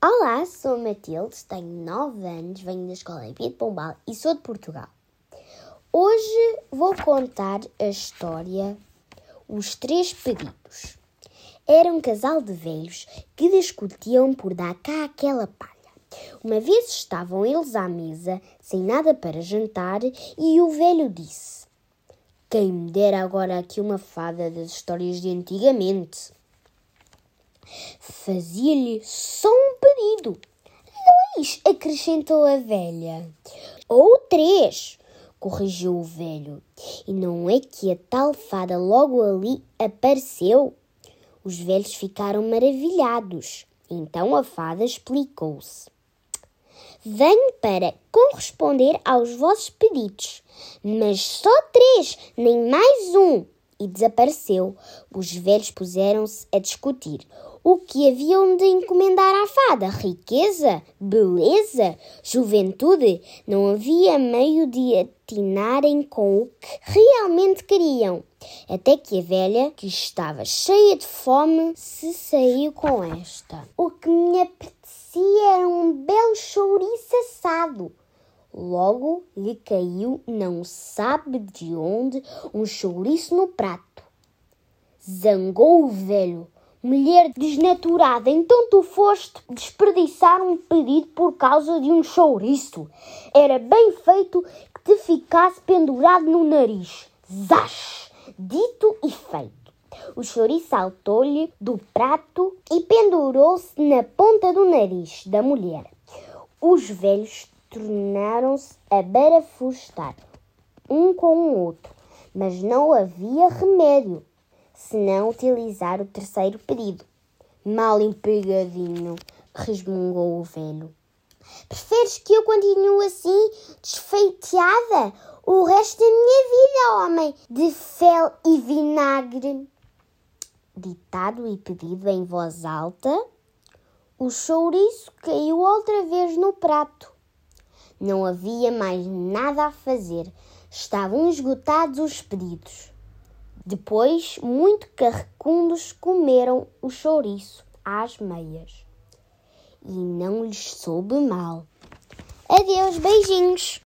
Olá, sou Matilde, tenho 9 anos, venho da escola em de Pombal e sou de Portugal. Hoje vou contar a história Os Três Pedidos. Era um casal de velhos que discutiam por dar cá aquela palha. Uma vez estavam eles à mesa, sem nada para jantar, e o velho disse: Quem me dera agora aqui uma fada das histórias de antigamente. Fazia-lhe só Dois, acrescentou a velha. Ou três, corrigiu o velho. E não é que a tal fada logo ali apareceu? Os velhos ficaram maravilhados. Então a fada explicou-se. Venho para corresponder aos vossos pedidos, mas só três, nem mais um. E desapareceu. Os velhos puseram-se a discutir. O que haviam de encomendar à fada? Riqueza? Beleza? Juventude? Não havia meio de atinarem com o que realmente queriam. Até que a velha, que estava cheia de fome, se saiu com esta. O que me apetecia era um belo chouriço assado. Logo lhe caiu, não sabe de onde, um chouriço no prato. Zangou o velho Mulher desnaturada, então tu foste desperdiçar um pedido por causa de um chouriço. Era bem feito que te ficasse pendurado no nariz. Zás! Dito e feito. O chouriço saltou-lhe do prato e pendurou-se na ponta do nariz da mulher. Os velhos tornaram-se a barafustar um com o outro, mas não havia remédio se não utilizar o terceiro pedido. Mal empregadinho, resmungou o velho. Preferes que eu continue assim, desfeiteada, o resto da minha vida, homem de fel e vinagre? Ditado e pedido em voz alta, o chouriço caiu outra vez no prato. Não havia mais nada a fazer. Estavam esgotados os pedidos. Depois, muito carrecundos, comeram o chouriço às meias. E não lhes soube mal. Adeus, beijinhos!